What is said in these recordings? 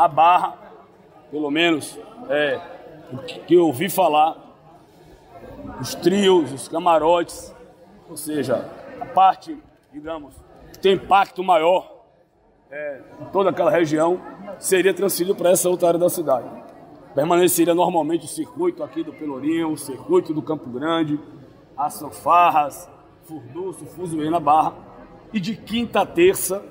a Barra, pelo menos é, o que eu ouvi falar, os trios, os camarotes, ou seja, a parte, digamos, que tem impacto maior é, em toda aquela região, seria transferido para essa outra área da cidade. Permaneceria normalmente o circuito aqui do Pelourinho, o circuito do Campo Grande, as Sofarras, Furduço, Fuzuê na Barra. E de quinta a terça,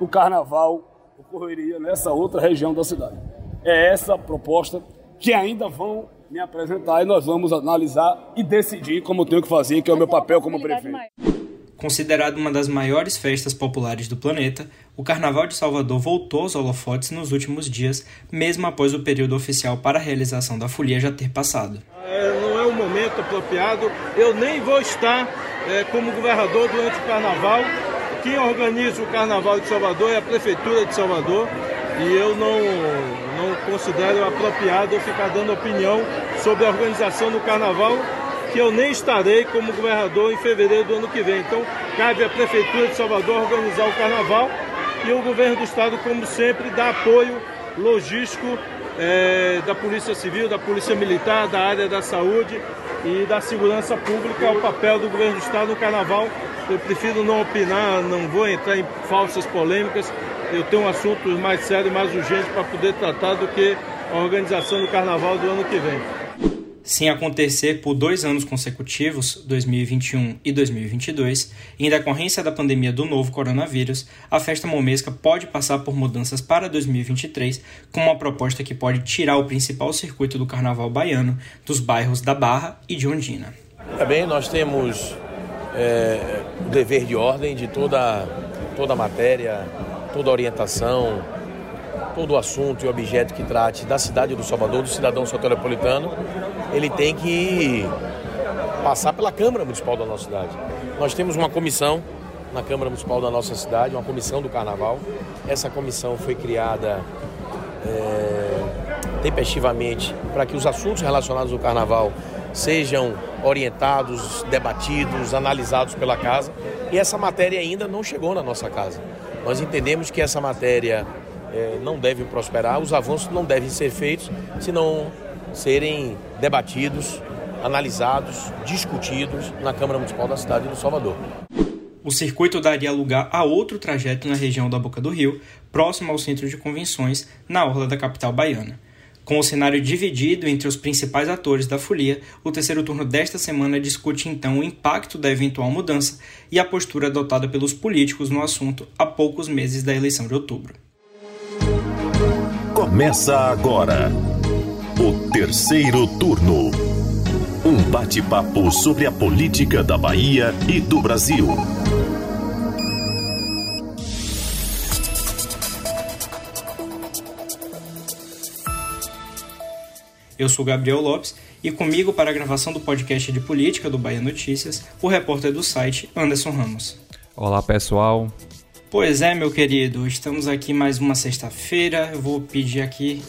o carnaval ocorreria nessa outra região da cidade. É essa a proposta que ainda vão me apresentar e nós vamos analisar e decidir como eu tenho que fazer, que é o meu papel como prefeito. Considerado uma das maiores festas populares do planeta, o Carnaval de Salvador voltou aos holofotes nos últimos dias, mesmo após o período oficial para a realização da folia já ter passado. É, não é o momento apropriado, eu nem vou estar é, como governador durante o Carnaval. Quem organiza o Carnaval de Salvador é a Prefeitura de Salvador e eu não, não considero apropriado eu ficar dando opinião sobre a organização do Carnaval que eu nem estarei como governador em fevereiro do ano que vem. Então, cabe à Prefeitura de Salvador organizar o carnaval e o governo do estado, como sempre, dá apoio logístico é, da Polícia Civil, da Polícia Militar, da área da saúde e da segurança pública, o papel do governo do estado no carnaval. Eu prefiro não opinar, não vou entrar em falsas polêmicas. Eu tenho um assunto mais sério mais urgente para poder tratar do que a organização do carnaval do ano que vem sem acontecer por dois anos consecutivos, 2021 e 2022, em decorrência da pandemia do novo coronavírus, a festa momesca pode passar por mudanças para 2023, com uma proposta que pode tirar o principal circuito do carnaval baiano dos bairros da Barra e de Ondina. Também nós temos é, o dever de ordem de toda, toda a matéria, toda a orientação, todo assunto e objeto que trate da cidade do Salvador, do cidadão soteropolitano, ele tem que passar pela Câmara Municipal da nossa cidade. Nós temos uma comissão na Câmara Municipal da nossa cidade, uma comissão do Carnaval. Essa comissão foi criada é, tempestivamente para que os assuntos relacionados ao Carnaval sejam orientados, debatidos, analisados pela casa. E essa matéria ainda não chegou na nossa casa. Nós entendemos que essa matéria é, não deve prosperar, os avanços não devem ser feitos se não serem debatidos, analisados, discutidos na Câmara Municipal da cidade de Salvador. O circuito daria lugar a outro trajeto na região da Boca do Rio, próximo ao centro de convenções, na orla da capital baiana. Com o cenário dividido entre os principais atores da folia, o terceiro turno desta semana discute então o impacto da eventual mudança e a postura adotada pelos políticos no assunto a poucos meses da eleição de outubro. Começa agora o terceiro turno. Um bate-papo sobre a política da Bahia e do Brasil. Eu sou Gabriel Lopes e comigo para a gravação do podcast de política do Bahia Notícias, o repórter do site Anderson Ramos. Olá pessoal, Pois é, meu querido, estamos aqui mais uma sexta-feira. Eu vou pedir aqui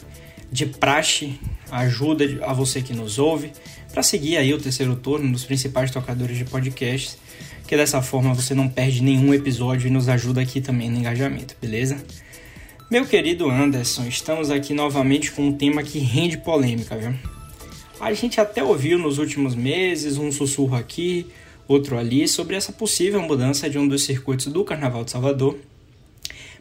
de praxe ajuda a você que nos ouve para seguir aí o terceiro turno nos principais tocadores de podcasts, que dessa forma você não perde nenhum episódio e nos ajuda aqui também no engajamento, beleza? Meu querido Anderson, estamos aqui novamente com um tema que rende polêmica, viu? A gente até ouviu nos últimos meses um sussurro aqui, outro ali, sobre essa possível mudança de um dos circuitos do Carnaval de Salvador.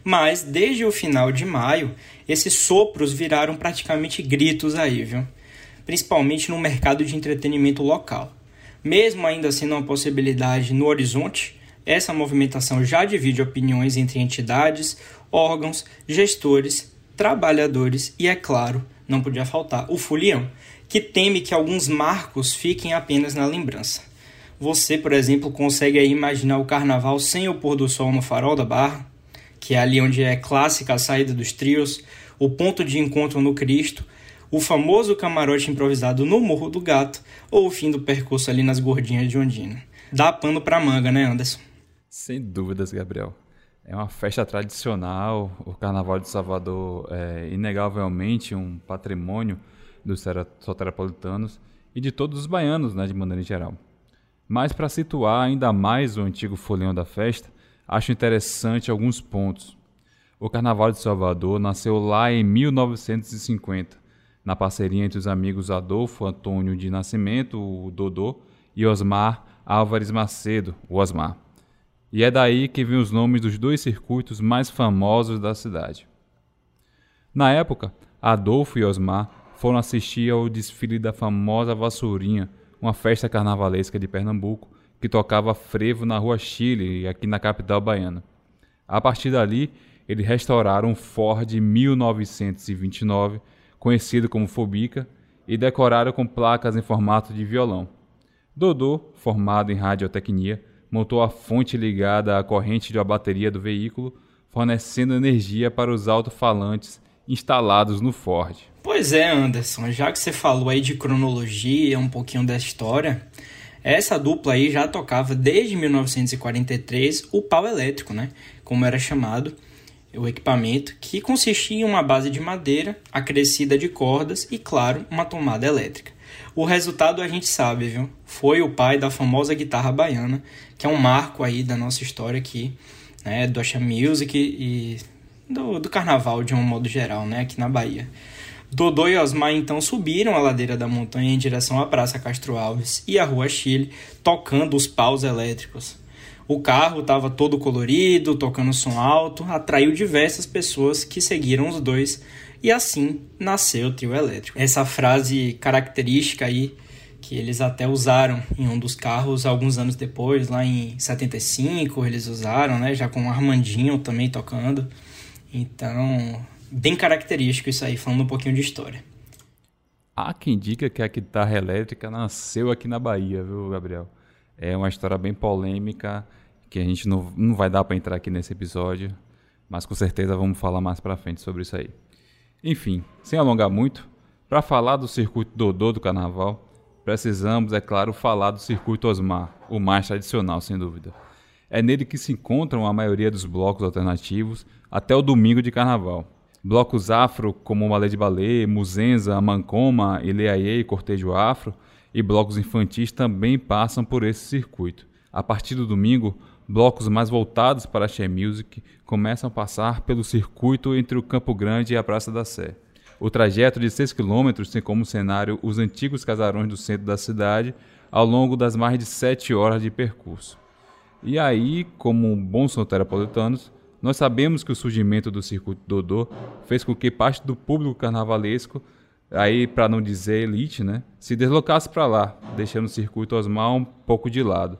Mas desde o final de maio, esses sopros viraram praticamente gritos aí, viu? Principalmente no mercado de entretenimento local. Mesmo ainda sendo uma possibilidade no horizonte, essa movimentação já divide opiniões entre entidades, órgãos, gestores, trabalhadores e, é claro, não podia faltar o Fulião, que teme que alguns marcos fiquem apenas na lembrança. Você, por exemplo, consegue imaginar o carnaval sem o pôr do sol no farol da Barra, que é ali onde é clássica a saída dos trios, o ponto de encontro no Cristo, o famoso camarote improvisado no Morro do Gato ou o fim do percurso ali nas Gordinhas de Ondina. Dá pano pra manga, né, Anderson? Sem dúvidas, Gabriel. É uma festa tradicional. O Carnaval de Salvador é inegavelmente um patrimônio dos soteropolitanos e de todos os baianos, né, de maneira geral. Mas para situar ainda mais o antigo folião da festa, acho interessante alguns pontos. O Carnaval de Salvador nasceu lá em 1950, na parceria entre os amigos Adolfo Antônio de Nascimento, o Dodô, e Osmar Álvares Macedo, o Osmar. E é daí que vêm os nomes dos dois circuitos mais famosos da cidade. Na época, Adolfo e Osmar foram assistir ao desfile da famosa Vassourinha, uma festa carnavalesca de Pernambuco que tocava frevo na Rua Chile, aqui na capital baiana. A partir dali, eles restauraram um Ford 1929, conhecido como Fobica, e decoraram com placas em formato de violão. Dodô, formado em radiotecnia, montou a fonte ligada à corrente de uma bateria do veículo, fornecendo energia para os alto-falantes instalados no Ford. Pois é, Anderson, já que você falou aí de cronologia, um pouquinho da história, essa dupla aí já tocava desde 1943 o pau elétrico, né? Como era chamado, o equipamento, que consistia em uma base de madeira acrescida de cordas e, claro, uma tomada elétrica. O resultado a gente sabe, viu? Foi o pai da famosa guitarra baiana, que é um marco aí da nossa história aqui, né? Do Asha Music e do, do carnaval de um modo geral, né? Aqui na Bahia. Dodô e Osmar então subiram a ladeira da montanha em direção à Praça Castro Alves e à Rua Chile, tocando os paus elétricos. O carro estava todo colorido, tocando som alto, atraiu diversas pessoas que seguiram os dois e assim nasceu o trio elétrico. Essa frase característica aí que eles até usaram em um dos carros alguns anos depois, lá em 75, eles usaram, né, já com o Armandinho também tocando. Então, bem característico isso aí, falando um pouquinho de história. Há quem diga que a guitarra elétrica nasceu aqui na Bahia, viu, Gabriel? É uma história bem polêmica que a gente não, não vai dar para entrar aqui nesse episódio, mas com certeza vamos falar mais para frente sobre isso aí. Enfim, sem alongar muito, para falar do circuito Dodô do Carnaval, precisamos, é claro, falar do circuito Osmar, o mais tradicional, sem dúvida. É nele que se encontram a maioria dos blocos alternativos até o domingo de Carnaval. Blocos afro como Malé de Balé, Muzenza, Mancoma, Ileaie e Cortejo Afro, e blocos infantis também passam por esse circuito. A partir do domingo, blocos mais voltados para a She Music começam a passar pelo circuito entre o Campo Grande e a Praça da Sé. O trajeto de 6 km tem como cenário os antigos casarões do centro da cidade ao longo das mais de 7 horas de percurso. E aí, como bons soteropolitanos, nós sabemos que o surgimento do circuito Dodô fez com que parte do público carnavalesco, aí para não dizer elite, né, se deslocasse para lá, deixando o circuito Osmar um pouco de lado.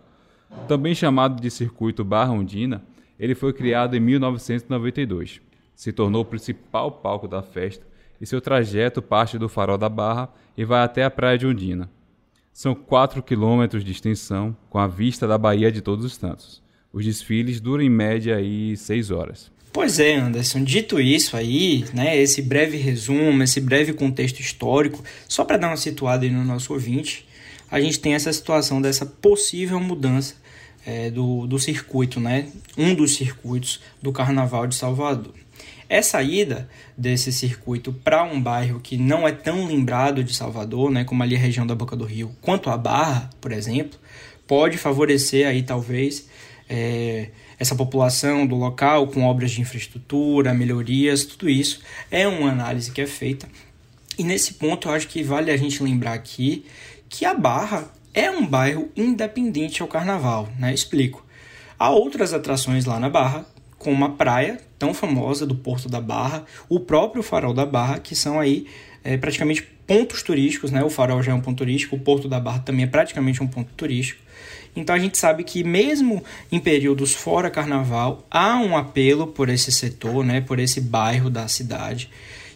Também chamado de Circuito Barra Ondina, ele foi criado em 1992. Se tornou o principal palco da festa e seu trajeto parte do Farol da Barra e vai até a Praia de Ondina. São 4 quilômetros de extensão, com a vista da Baía de Todos os Santos. Os desfiles duram em média aí 6 horas. Pois é, Anderson. Dito isso aí, né, esse breve resumo, esse breve contexto histórico, só para dar uma situada aí no nosso ouvinte, a gente tem essa situação dessa possível mudança é, do, do circuito, né? Um dos circuitos do Carnaval de Salvador. Essa ida desse circuito para um bairro que não é tão lembrado de Salvador, né, como ali a região da Boca do Rio, quanto a Barra, por exemplo, pode favorecer aí talvez é, essa população do local com obras de infraestrutura, melhorias, tudo isso é uma análise que é feita. E nesse ponto eu acho que vale a gente lembrar aqui que a Barra é um bairro independente ao carnaval, né? Explico. Há outras atrações lá na Barra, como a praia tão famosa do Porto da Barra, o próprio Farol da Barra, que são aí é, praticamente pontos turísticos, né? O Farol já é um ponto turístico, o Porto da Barra também é praticamente um ponto turístico. Então a gente sabe que mesmo em períodos fora carnaval, há um apelo por esse setor, né? Por esse bairro da cidade.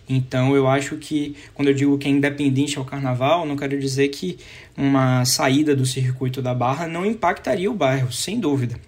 Então eu acho que quando eu digo que é independente ao carnaval, não quero dizer que uma saída do circuito da Barra não impactaria o bairro, sem dúvida.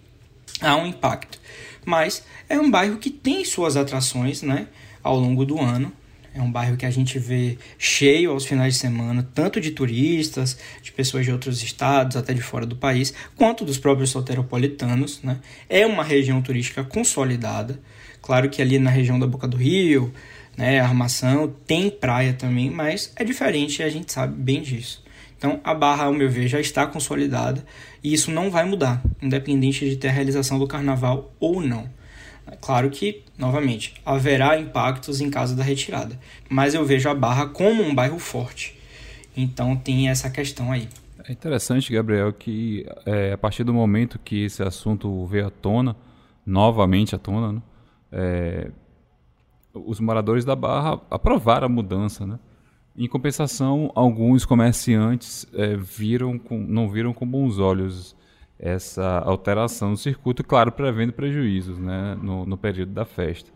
Há um impacto. Mas é um bairro que tem suas atrações né, ao longo do ano. É um bairro que a gente vê cheio aos finais de semana, tanto de turistas, de pessoas de outros estados, até de fora do país, quanto dos próprios soteropolitanos. Né? É uma região turística consolidada. Claro que ali na região da Boca do Rio, né, armação, tem praia também, mas é diferente e a gente sabe bem disso. Então a barra, ao meu ver, já está consolidada e isso não vai mudar, independente de ter a realização do carnaval ou não. Claro que, novamente, haverá impactos em caso da retirada, mas eu vejo a Barra como um bairro forte. Então tem essa questão aí. É interessante, Gabriel, que é, a partir do momento que esse assunto veio à tona, novamente à tona, né, é, os moradores da Barra aprovaram a mudança, né? Em compensação, alguns comerciantes é, viram com, não viram com bons olhos essa alteração do circuito, claro, prevendo prejuízos né, no, no período da festa.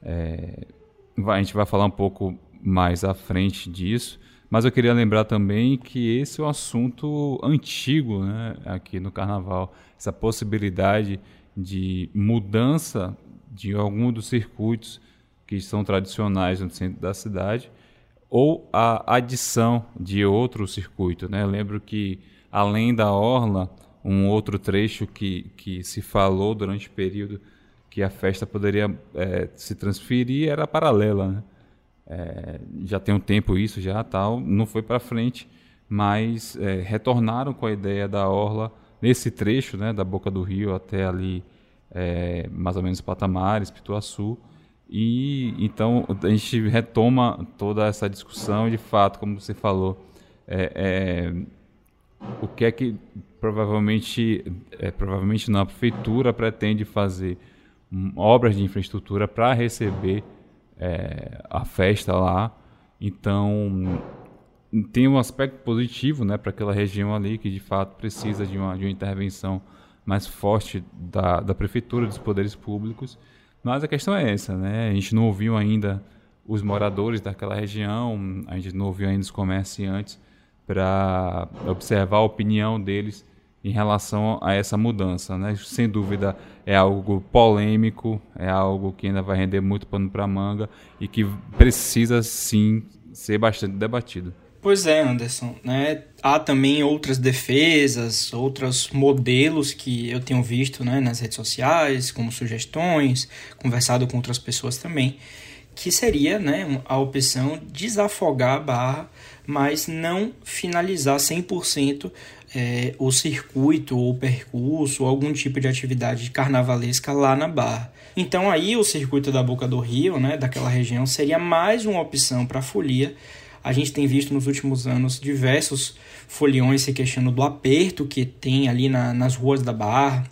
É, a gente vai falar um pouco mais à frente disso, mas eu queria lembrar também que esse é um assunto antigo né, aqui no Carnaval, essa possibilidade de mudança de algum dos circuitos que são tradicionais no centro da cidade ou a adição de outro circuito. Né? Lembro que, além da Orla, um outro trecho que, que se falou durante o período que a festa poderia é, se transferir era paralela. Né? É, já tem um tempo isso, já tal, não foi para frente, mas é, retornaram com a ideia da Orla nesse trecho né, da Boca do Rio até ali, é, mais ou menos Patamares, Pituaçu, e então a gente retoma toda essa discussão, de fato, como você falou, é, é, o que é que provavelmente, é, provavelmente não, a prefeitura pretende fazer obras de infraestrutura para receber é, a festa lá. Então tem um aspecto positivo, né, para aquela região ali que de fato precisa de uma, de uma intervenção mais forte da, da prefeitura, dos poderes públicos mas a questão é essa, né? A gente não ouviu ainda os moradores daquela região, a gente não ouviu ainda os comerciantes para observar a opinião deles em relação a essa mudança, né? Sem dúvida é algo polêmico, é algo que ainda vai render muito pano para manga e que precisa sim ser bastante debatido. Pois é, Anderson. Né? Há também outras defesas, outros modelos que eu tenho visto né, nas redes sociais, como sugestões, conversado com outras pessoas também, que seria né, a opção desafogar a barra, mas não finalizar 100% é, o circuito ou percurso ou algum tipo de atividade carnavalesca lá na barra. Então aí o circuito da Boca do Rio, né, daquela região, seria mais uma opção para a folia, a gente tem visto nos últimos anos diversos foliões se queixando do aperto que tem ali na, nas ruas da Barra.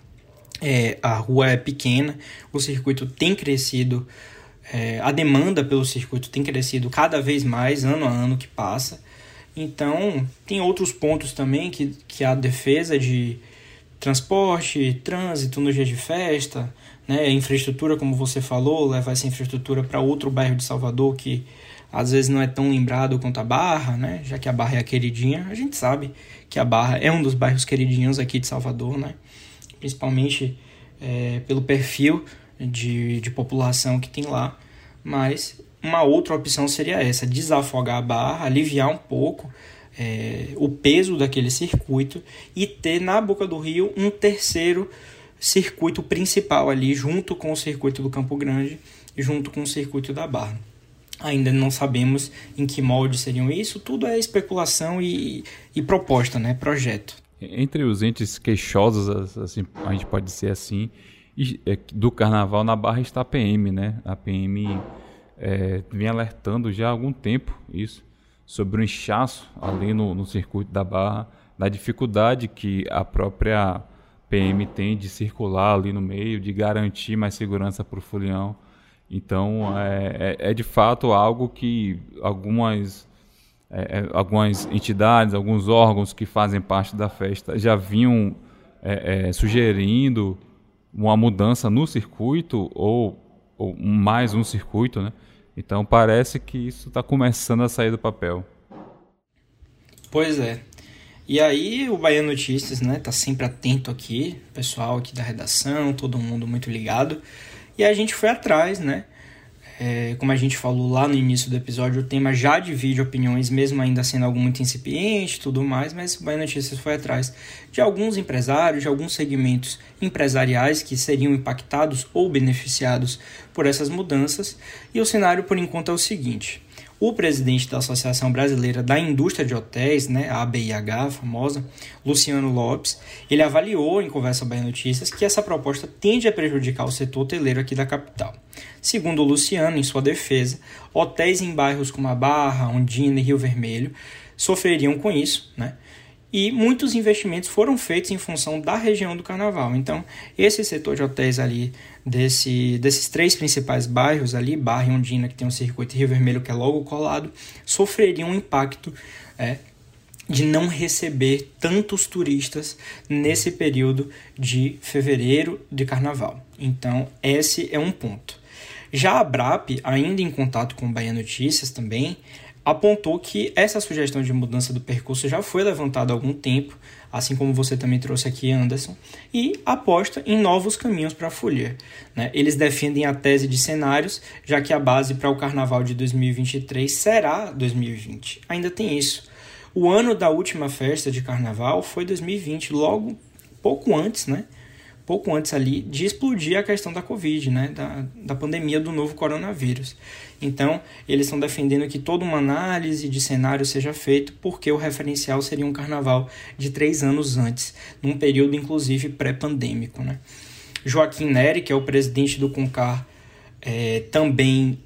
É, a rua é pequena, o circuito tem crescido, é, a demanda pelo circuito tem crescido cada vez mais, ano a ano que passa. Então, tem outros pontos também que, que a defesa de transporte, trânsito nos dias de festa, né, infraestrutura, como você falou, levar essa infraestrutura para outro bairro de Salvador que às vezes não é tão lembrado quanto a Barra, né? Já que a Barra é a queridinha, a gente sabe que a Barra é um dos bairros queridinhos aqui de Salvador, né? Principalmente é, pelo perfil de, de população que tem lá. Mas uma outra opção seria essa: desafogar a Barra, aliviar um pouco é, o peso daquele circuito e ter na Boca do Rio um terceiro circuito principal ali, junto com o circuito do Campo Grande junto com o circuito da Barra. Ainda não sabemos em que molde seriam isso, tudo é especulação e, e proposta, né? projeto. Entre os entes queixosos, assim, a gente pode dizer assim, é, do carnaval na Barra está a PM, né? A PM é, vem alertando já há algum tempo isso, sobre o inchaço ali no, no circuito da Barra, da dificuldade que a própria PM tem de circular ali no meio, de garantir mais segurança para o folião. Então, é, é, é, de fato algo que algumas, é, é, algumas entidades, alguns órgãos que fazem parte da festa já vinham é, sugerindo uma mudança no circuito ou, ou, mais um circuito, né? Então, parece que isso está começando a sair do papel. Pois é. E aí, o Bahia Notícias, né, tá sempre atento aqui, pessoal aqui da redação, todo mundo muito ligado. E a gente foi atrás, né? É, como a gente falou lá no início do episódio, o tema já divide opiniões, mesmo ainda sendo algo muito incipiente tudo mais, mas o Bahia Notícias foi atrás de alguns empresários, de alguns segmentos empresariais que seriam impactados ou beneficiados por essas mudanças. E o cenário, por enquanto, é o seguinte: o presidente da Associação Brasileira da Indústria de Hotéis, né, a ABIH, famosa, Luciano Lopes, ele avaliou em conversa Bahia Notícias que essa proposta tende a prejudicar o setor hoteleiro aqui da capital. Segundo o Luciano, em sua defesa, hotéis em bairros como a Barra, Ondina e Rio Vermelho sofreriam com isso, né? E muitos investimentos foram feitos em função da região do Carnaval. Então, esse setor de hotéis ali, desse, desses três principais bairros ali, Barra e Ondina, que tem um circuito Rio Vermelho que é logo colado, sofreriam um impacto é, de não receber tantos turistas nesse período de fevereiro de Carnaval. Então, esse é um ponto. Já a BRAP, ainda em contato com o Bahia Notícias também, apontou que essa sugestão de mudança do percurso já foi levantada há algum tempo, assim como você também trouxe aqui, Anderson, e aposta em novos caminhos para a Folia. Né? Eles defendem a tese de cenários, já que a base para o carnaval de 2023 será 2020. Ainda tem isso. O ano da última festa de carnaval foi 2020, logo pouco antes, né? Pouco antes ali de explodir a questão da Covid, né, da, da pandemia do novo coronavírus. Então, eles estão defendendo que toda uma análise de cenário seja feita, porque o referencial seria um carnaval de três anos antes, num período inclusive pré-pandêmico. Né? Joaquim Neri, que é o presidente do CONCAR, é, também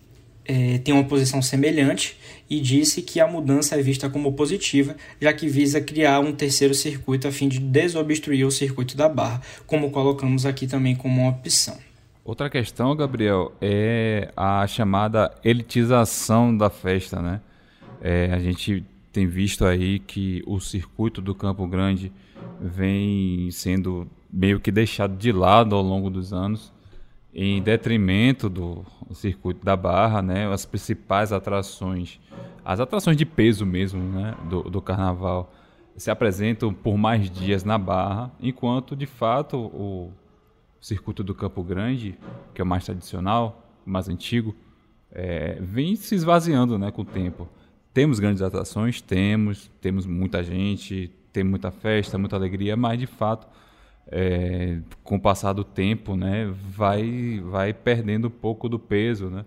é, tem uma posição semelhante e disse que a mudança é vista como positiva, já que visa criar um terceiro circuito a fim de desobstruir o circuito da Barra, como colocamos aqui também como uma opção. Outra questão, Gabriel, é a chamada elitização da festa, né? É, a gente tem visto aí que o circuito do Campo Grande vem sendo meio que deixado de lado ao longo dos anos, em detrimento do circuito da Barra, né? As principais atrações as atrações de peso mesmo né, do, do carnaval se apresentam por mais dias na Barra, enquanto de fato o circuito do Campo Grande, que é o mais tradicional, o mais antigo, é, vem se esvaziando né, com o tempo. Temos grandes atrações, temos, temos muita gente, tem muita festa, muita alegria, mas de fato, é, com o passar do tempo, né, vai, vai perdendo um pouco do peso, né?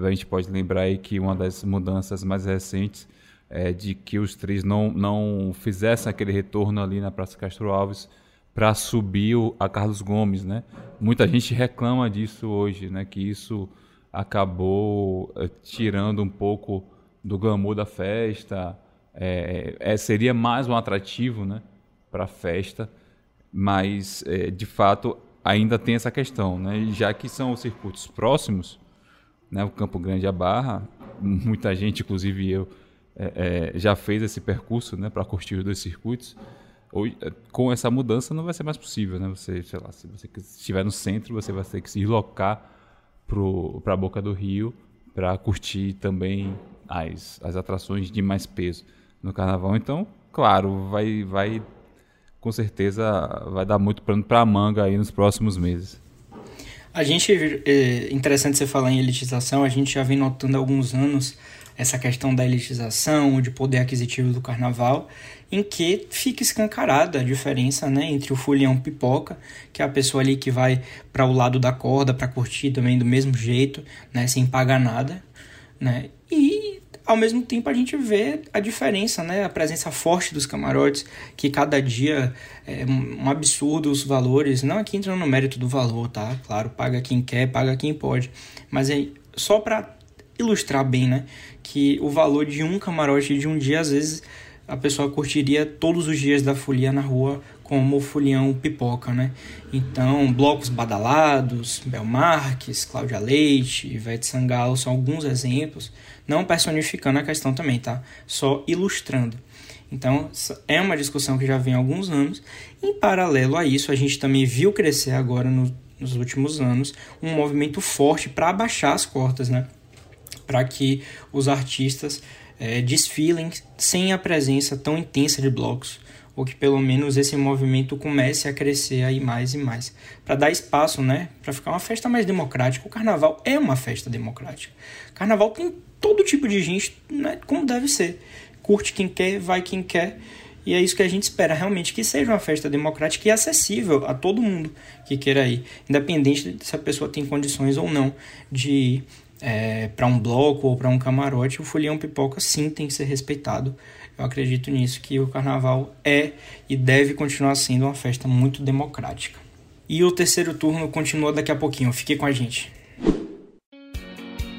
A gente pode lembrar aí que uma das mudanças mais recentes é de que os três não, não fizessem aquele retorno ali na Praça Castro Alves para subir o, a Carlos Gomes, né? Muita gente reclama disso hoje, né? Que isso acabou é, tirando um pouco do glamour da festa. É, é, seria mais um atrativo, né? Para a festa, mas é, de fato ainda tem essa questão, né? Já que são os circuitos próximos, né, o Campo Grande e a Barra. Muita gente, inclusive eu, é, é, já fez esse percurso né, para curtir os dois circuitos. É, com essa mudança não vai ser mais possível, né? Você, sei lá, se você estiver no centro, você vai ter que se deslocar para a boca do rio para curtir também as, as atrações de mais peso no carnaval. Então, claro, vai, vai com certeza vai dar muito plano para a manga aí nos próximos meses. A gente, é interessante você falar em elitização, a gente já vem notando há alguns anos essa questão da elitização, de poder aquisitivo do carnaval, em que fica escancarada a diferença né, entre o folião pipoca, que é a pessoa ali que vai para o lado da corda para curtir também do mesmo jeito, né, sem pagar nada, né, e ao mesmo tempo a gente vê a diferença, né? A presença forte dos camarotes, que cada dia é um absurdo os valores. Não aqui entrando no mérito do valor, tá? Claro, paga quem quer, paga quem pode. Mas é só para ilustrar bem, né? Que o valor de um camarote de um dia, às vezes, a pessoa curtiria todos os dias da folia na rua como o folião pipoca, né? Então, blocos badalados, Belmarques, Cláudia Leite, Ivete Sangalo são alguns exemplos não personificando a questão também, tá? Só ilustrando. Então, é uma discussão que já vem há alguns anos. Em paralelo a isso, a gente também viu crescer agora no, nos últimos anos um movimento forte para abaixar as cotas, né? Para que os artistas é, desfilem sem a presença tão intensa de blocos, ou que pelo menos esse movimento comece a crescer aí mais e mais, para dar espaço, né, para ficar uma festa mais democrática. O carnaval é uma festa democrática. Carnaval tem todo tipo de gente, né, como deve ser. Curte quem quer, vai quem quer. E é isso que a gente espera realmente, que seja uma festa democrática e acessível a todo mundo que queira ir, independente se a pessoa tem condições ou não de é, para um bloco ou para um camarote, o folião pipoca sim tem que ser respeitado. Eu acredito nisso, que o carnaval é e deve continuar sendo uma festa muito democrática. E o terceiro turno continua daqui a pouquinho, fique com a gente.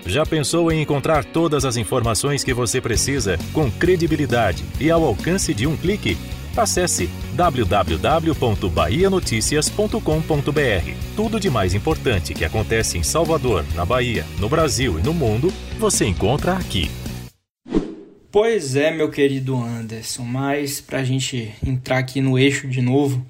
Já pensou em encontrar todas as informações que você precisa com credibilidade e ao alcance de um clique? Acesse www.bahianoticias.com.br. Tudo de mais importante que acontece em Salvador, na Bahia, no Brasil e no mundo, você encontra aqui. Pois é, meu querido Anderson, mas para a gente entrar aqui no eixo de novo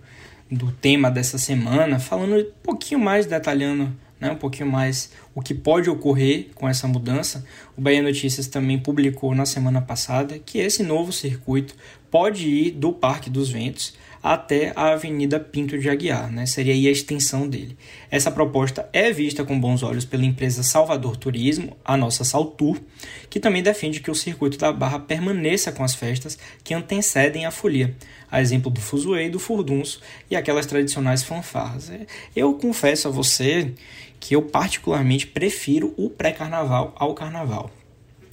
do tema dessa semana, falando um pouquinho mais, detalhando né, um pouquinho mais o que pode ocorrer com essa mudança, o Bahia Notícias também publicou na semana passada que esse novo circuito pode ir do Parque dos Ventos até a Avenida Pinto de Aguiar, né? seria aí a extensão dele. Essa proposta é vista com bons olhos pela empresa Salvador Turismo, a nossa Saltur, que também defende que o circuito da Barra permaneça com as festas que antecedem a folia, a exemplo do Fuzuê do Furdunço e aquelas tradicionais fanfarras. Eu confesso a você que eu particularmente prefiro o pré-carnaval ao carnaval.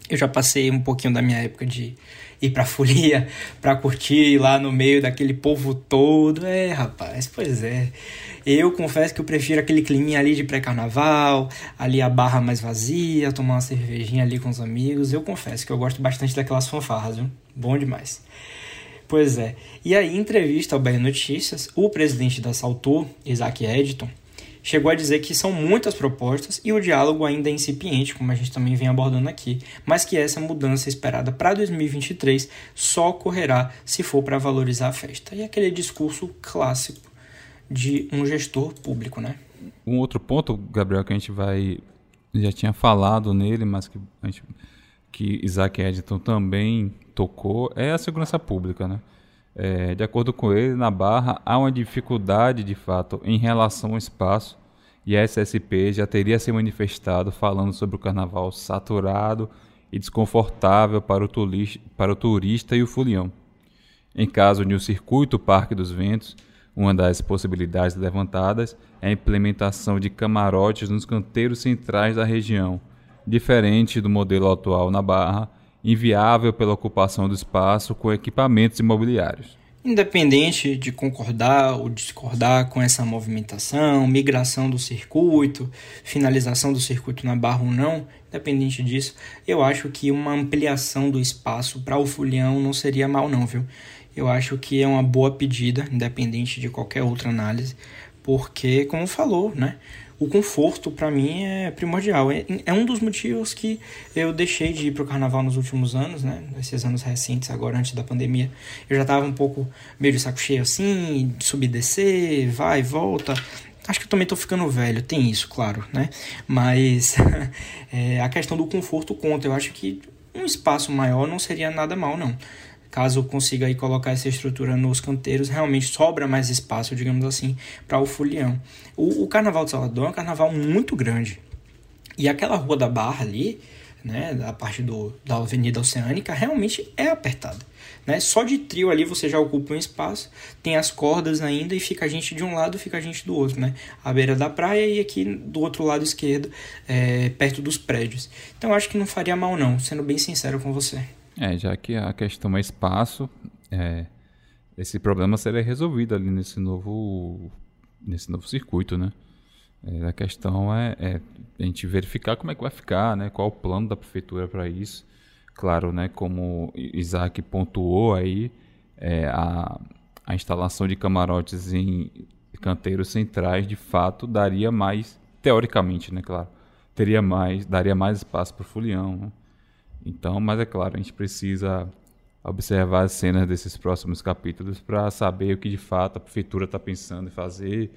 Eu já passei um pouquinho da minha época de ir pra folia, pra curtir lá no meio daquele povo todo. É, rapaz, pois é. Eu confesso que eu prefiro aquele climinha ali de pré-carnaval, ali a barra mais vazia, tomar uma cervejinha ali com os amigos. Eu confesso que eu gosto bastante daquelas fanfarras, viu? Bom demais. Pois é. E aí, em entrevista ao Bahia Notícias, o presidente da Saltou, Isaac Edton, chegou a dizer que são muitas propostas e o diálogo ainda é incipiente, como a gente também vem abordando aqui, mas que essa mudança esperada para 2023 só ocorrerá se for para valorizar a festa. E aquele discurso clássico de um gestor público, né? Um outro ponto, Gabriel, que a gente vai já tinha falado nele, mas que a gente, que Isaac Edton também tocou é a segurança pública, né? É, de acordo com ele, na Barra há uma dificuldade de fato em relação ao espaço e a SSP já teria se manifestado falando sobre o carnaval saturado e desconfortável para o, turista, para o turista e o fulião. Em caso de um circuito Parque dos Ventos, uma das possibilidades levantadas é a implementação de camarotes nos canteiros centrais da região, diferente do modelo atual na Barra, inviável pela ocupação do espaço com equipamentos imobiliários. Independente de concordar ou discordar com essa movimentação, migração do circuito, finalização do circuito na barra ou não, independente disso, eu acho que uma ampliação do espaço para o folião não seria mal não, viu? Eu acho que é uma boa pedida, independente de qualquer outra análise, porque, como falou, né? O conforto para mim é primordial. É, é, um dos motivos que eu deixei de ir pro carnaval nos últimos anos, né? Nesses anos recentes, agora antes da pandemia. Eu já tava um pouco meio de saco cheio assim, subir e descer, vai e volta. Acho que eu também tô ficando velho, tem isso, claro, né? Mas é, a questão do conforto conta. Eu acho que um espaço maior não seria nada mal, não caso consiga aí colocar essa estrutura nos canteiros, realmente sobra mais espaço, digamos assim, para o folião. O, o, Carnaval de Salvador é um carnaval muito grande. E aquela Rua da Barra ali, né, a parte do, da Avenida Oceânica, realmente é apertada. Né? Só de trio ali você já ocupa um espaço, tem as cordas ainda e fica a gente de um lado fica a gente do outro, né? À beira da praia e aqui do outro lado esquerdo, é, perto dos prédios. Então acho que não faria mal não, sendo bem sincero com você. É, já que a questão é espaço, é, esse problema seria resolvido ali nesse novo, nesse novo circuito, né? É, a questão é, é, a gente verificar como é que vai ficar, né? Qual o plano da prefeitura para isso. Claro, né? Como Isaac pontuou aí, é, a, a instalação de camarotes em canteiros centrais, de fato, daria mais, teoricamente, né? Claro, teria mais, daria mais espaço para o folião, né? Então, mas é claro, a gente precisa observar as cenas desses próximos capítulos para saber o que de fato a prefeitura está pensando em fazer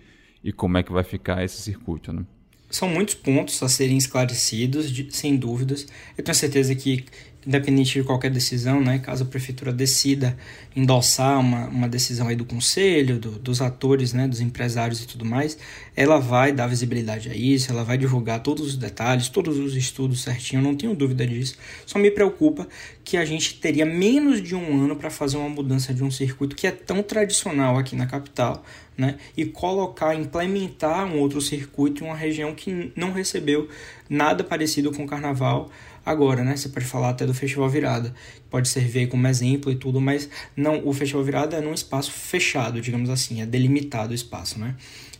e como é que vai ficar esse circuito. Né? São muitos pontos a serem esclarecidos, de, sem dúvidas. Eu tenho certeza que independente de qualquer decisão, né, caso a prefeitura decida endossar uma, uma decisão aí do conselho, do, dos atores, né, dos empresários e tudo mais, ela vai dar visibilidade a isso, ela vai divulgar todos os detalhes, todos os estudos certinho, não tenho dúvida disso. Só me preocupa que a gente teria menos de um ano para fazer uma mudança de um circuito que é tão tradicional aqui na capital, né? E colocar, implementar um outro circuito em uma região que não recebeu nada parecido com o carnaval agora, né? Você pode falar até do Festival Virada, pode servir como exemplo e tudo, mas não, o Festival Virada é num espaço fechado, digamos assim, é delimitado o espaço, né?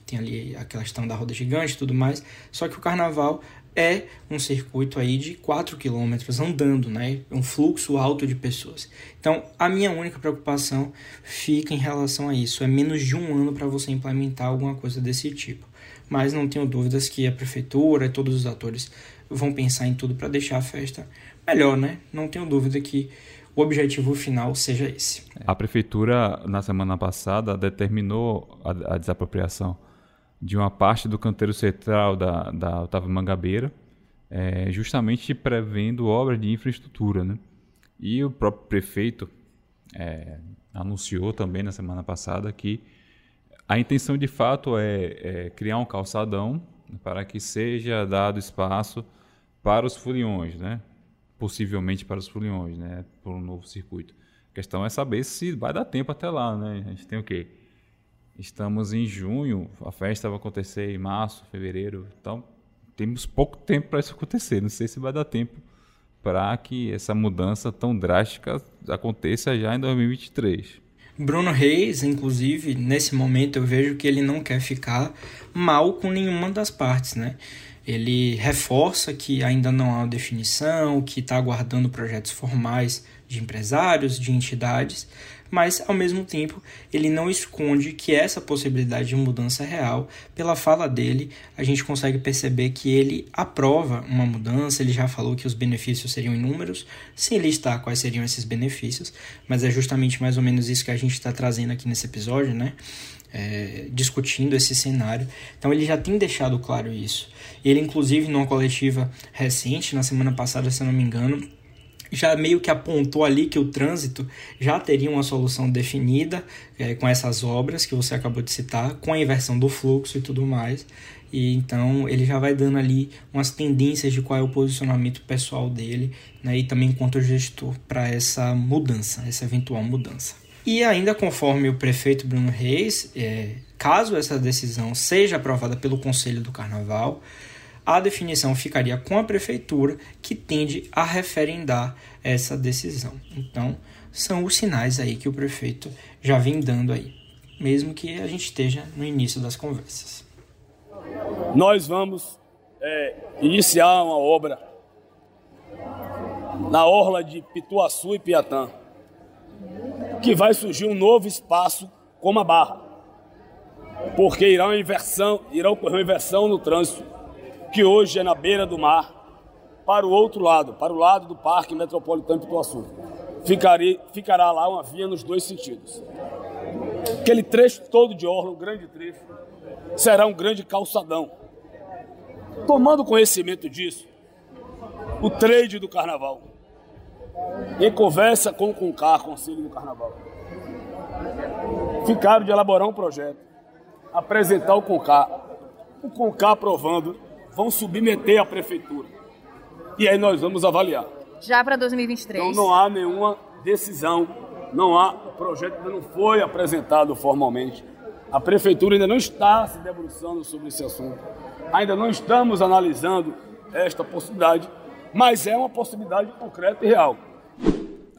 Tem ali a questão da roda gigante e tudo mais, só que o carnaval é um circuito aí de 4 quilômetros andando, né? Um fluxo alto de pessoas. Então, a minha única preocupação fica em relação a isso. É menos de um ano para você implementar alguma coisa desse tipo. Mas não tenho dúvidas que a prefeitura e todos os atores vão pensar em tudo para deixar a festa melhor, né? Não tenho dúvida que o objetivo final seja esse. A prefeitura, na semana passada, determinou a, a desapropriação de uma parte do canteiro central da, da Otávio Mangabeira, é, justamente prevendo obra de infraestrutura. Né? E o próprio prefeito é, anunciou também na semana passada que a intenção de fato é, é, criar um calçadão para que seja dado espaço para os foliões, né? possivelmente para os foliões, né? por um novo circuito. A questão é saber se vai dar tempo até lá. Né? A gente tem o quê? Estamos em junho, a festa vai acontecer em março, fevereiro, então temos pouco tempo para isso acontecer. Não sei se vai dar tempo para que essa mudança tão drástica aconteça já em 2023. Bruno Reis, inclusive, nesse momento eu vejo que ele não quer ficar mal com nenhuma das partes, né? Ele reforça que ainda não há definição, que está aguardando projetos formais de empresários, de entidades, mas ao mesmo tempo ele não esconde que essa possibilidade de mudança é real. Pela fala dele, a gente consegue perceber que ele aprova uma mudança, ele já falou que os benefícios seriam inúmeros, sem listar quais seriam esses benefícios, mas é justamente mais ou menos isso que a gente está trazendo aqui nesse episódio, né? É, discutindo esse cenário. Então ele já tem deixado claro isso. Ele, inclusive, numa coletiva recente, na semana passada, se eu não me engano, já meio que apontou ali que o trânsito já teria uma solução definida é, com essas obras que você acabou de citar, com a inversão do fluxo e tudo mais. E então ele já vai dando ali umas tendências de qual é o posicionamento pessoal dele, né, e também quanto gestor para essa mudança, essa eventual mudança. E ainda conforme o prefeito Bruno Reis, é, caso essa decisão seja aprovada pelo Conselho do Carnaval, a definição ficaria com a prefeitura, que tende a referendar essa decisão. Então, são os sinais aí que o prefeito já vem dando aí, mesmo que a gente esteja no início das conversas. Nós vamos é, iniciar uma obra na orla de Pituaçu e Piatã, que vai surgir um novo espaço como a Barra, porque irá, inversão, irá ocorrer uma inversão no trânsito que hoje é na beira do mar, para o outro lado, para o lado do Parque Metropolitano de Ituaçu. Ficaria, ficará lá uma via nos dois sentidos. Aquele trecho todo de orla, um grande trecho, será um grande calçadão. Tomando conhecimento disso, o trade do carnaval, em conversa com o CONCAR, Conselho do Carnaval, ficaram de elaborar um projeto, apresentar o CONCAR, o CONCAR aprovando vão submeter à prefeitura. E aí nós vamos avaliar. Já para 2023? Então não há nenhuma decisão, não há, o projeto ainda não foi apresentado formalmente. A prefeitura ainda não está se debruçando sobre esse assunto. Ainda não estamos analisando esta possibilidade, mas é uma possibilidade concreta e real.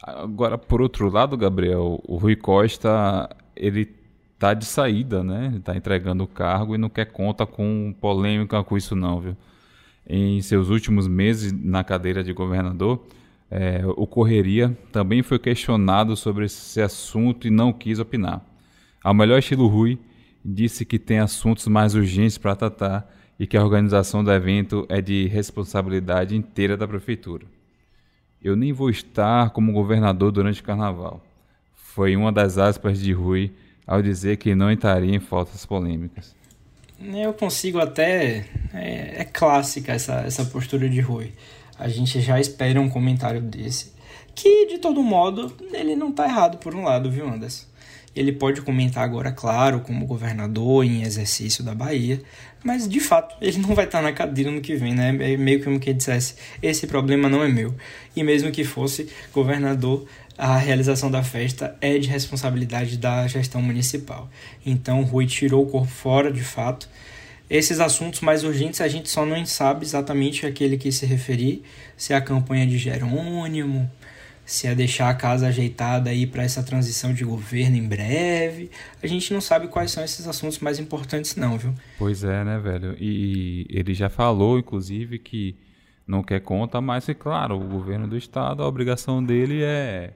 Agora, por outro lado, Gabriel, o Rui Costa, ele tá de saída, né? Tá entregando o cargo e não quer conta com polêmica com isso não, viu? Em seus últimos meses na cadeira de governador, é, o Correria também foi questionado sobre esse assunto e não quis opinar. Ao melhor estilo Rui, disse que tem assuntos mais urgentes para tratar e que a organização do evento é de responsabilidade inteira da prefeitura. Eu nem vou estar como governador durante o carnaval. Foi uma das aspas de Rui ao dizer que não entraria em faltas polêmicas. Eu consigo até. É, é, clássica essa, essa postura de Rui. A gente já espera um comentário desse. Que, de todo modo, ele não está errado por um lado, viu, Anderson? Ele pode comentar agora, claro, como governador em exercício da Bahia, mas de fato ele não vai estar na cadeira no que vem, né? É meio como que dissesse: esse problema não é meu. E mesmo que fosse governador, a realização da festa é de responsabilidade da gestão municipal. Então, Rui tirou o corpo fora, de fato. Esses assuntos mais urgentes a gente só não sabe exatamente aquele que se referir, se é a campanha de Jerônimo, se é deixar a casa ajeitada aí para essa transição de governo em breve. A gente não sabe quais são esses assuntos mais importantes não, viu? Pois é, né, velho? E ele já falou, inclusive, que não quer conta, mas, é claro, o governo do estado, a obrigação dele é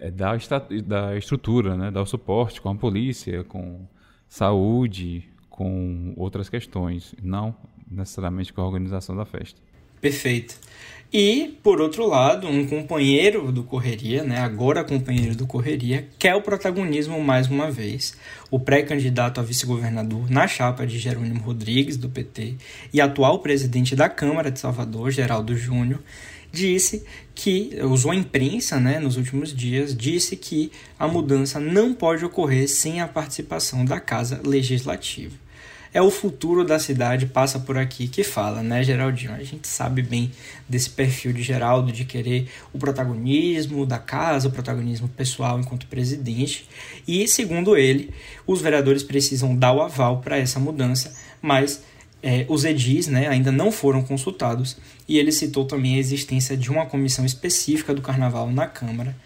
é estrutura, né? dar o suporte com a polícia, com saúde, com outras questões, não necessariamente com a organização da festa. Perfeito. E, por outro lado, um companheiro do Correria, né, agora companheiro do Correria, quer o protagonismo mais uma vez. O pré-candidato a vice-governador na chapa de Jerônimo Rodrigues, do PT, e atual presidente da Câmara de Salvador, Geraldo Júnior, disse que, usou a imprensa né, nos últimos dias, disse que a mudança não pode ocorrer sem a participação da Casa Legislativa. É o futuro da cidade passa por aqui que fala, né, Geraldinho? A gente sabe bem desse perfil de Geraldo de querer o protagonismo da casa, o protagonismo pessoal enquanto presidente. E, segundo ele, os vereadores precisam dar o aval para essa mudança, mas é, os edis né, ainda não foram consultados e ele citou também a existência de uma comissão específica do Carnaval na Câmara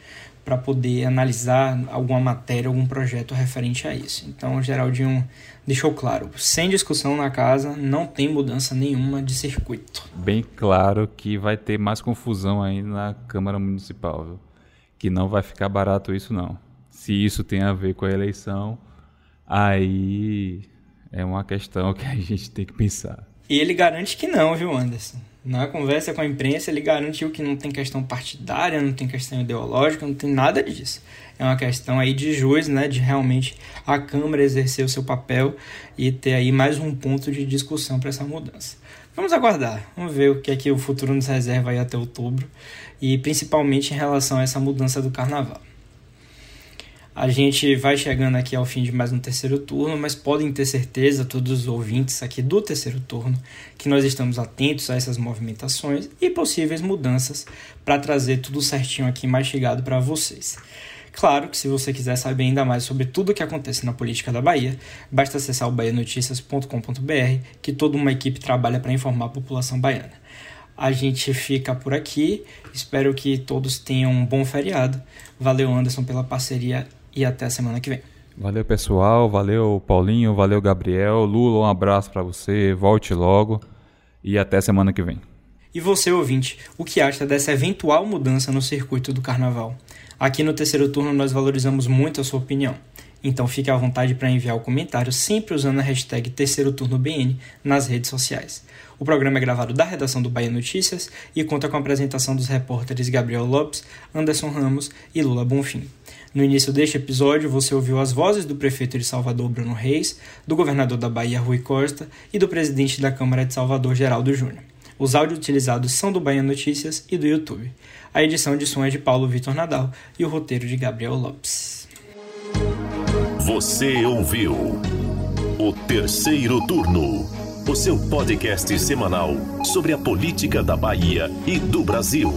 para poder analisar alguma matéria, algum projeto referente a isso. Então, o Geraldinho deixou claro, sem discussão na casa, não tem mudança nenhuma de circuito. Bem claro que vai ter mais confusão aí na Câmara Municipal, viu? que não vai ficar barato isso não. Se isso tem a ver com a eleição, aí é uma questão que a gente tem que pensar. E ele garante que não, viu, Anderson? Na conversa com a imprensa, ele garantiu que não tem questão partidária, não tem questão ideológica, não tem nada disso. É uma questão aí de juiz, né, de realmente a Câmara exercer o seu papel e ter aí mais um ponto de discussão para essa mudança. Vamos aguardar, vamos ver o que é que o futuro nos reserva aí até outubro e principalmente em relação a essa mudança do carnaval. A gente vai chegando aqui ao fim de mais um terceiro turno, mas podem ter certeza, todos os ouvintes aqui do terceiro turno, que nós estamos atentos a essas movimentações e possíveis mudanças para trazer tudo certinho aqui mais chegado para vocês. Claro que se você quiser saber ainda mais sobre tudo o que acontece na política da Bahia, basta acessar o bahianoticias.com.br, que toda uma equipe trabalha para informar a população baiana. A gente fica por aqui, espero que todos tenham um bom feriado. Valeu, Anderson, pela parceria e até a semana que vem. Valeu, pessoal. Valeu, Paulinho. Valeu, Gabriel. Lula, um abraço para você. Volte logo e até semana que vem. E você, ouvinte, o que acha dessa eventual mudança no circuito do carnaval? Aqui no terceiro turno nós valorizamos muito a sua opinião. Então fique à vontade para enviar o comentário sempre usando a hashtag Terceiro Turno BN nas redes sociais. O programa é gravado da redação do Bahia Notícias e conta com a apresentação dos repórteres Gabriel Lopes, Anderson Ramos e Lula Bonfim. No início deste episódio, você ouviu as vozes do prefeito de Salvador, Bruno Reis, do governador da Bahia, Rui Costa, e do presidente da Câmara de Salvador, Geraldo Júnior. Os áudios utilizados são do Bahia Notícias e do YouTube. A edição de som é de Paulo Vitor Nadal e o roteiro de Gabriel Lopes. Você ouviu o terceiro turno, o seu podcast semanal sobre a política da Bahia e do Brasil.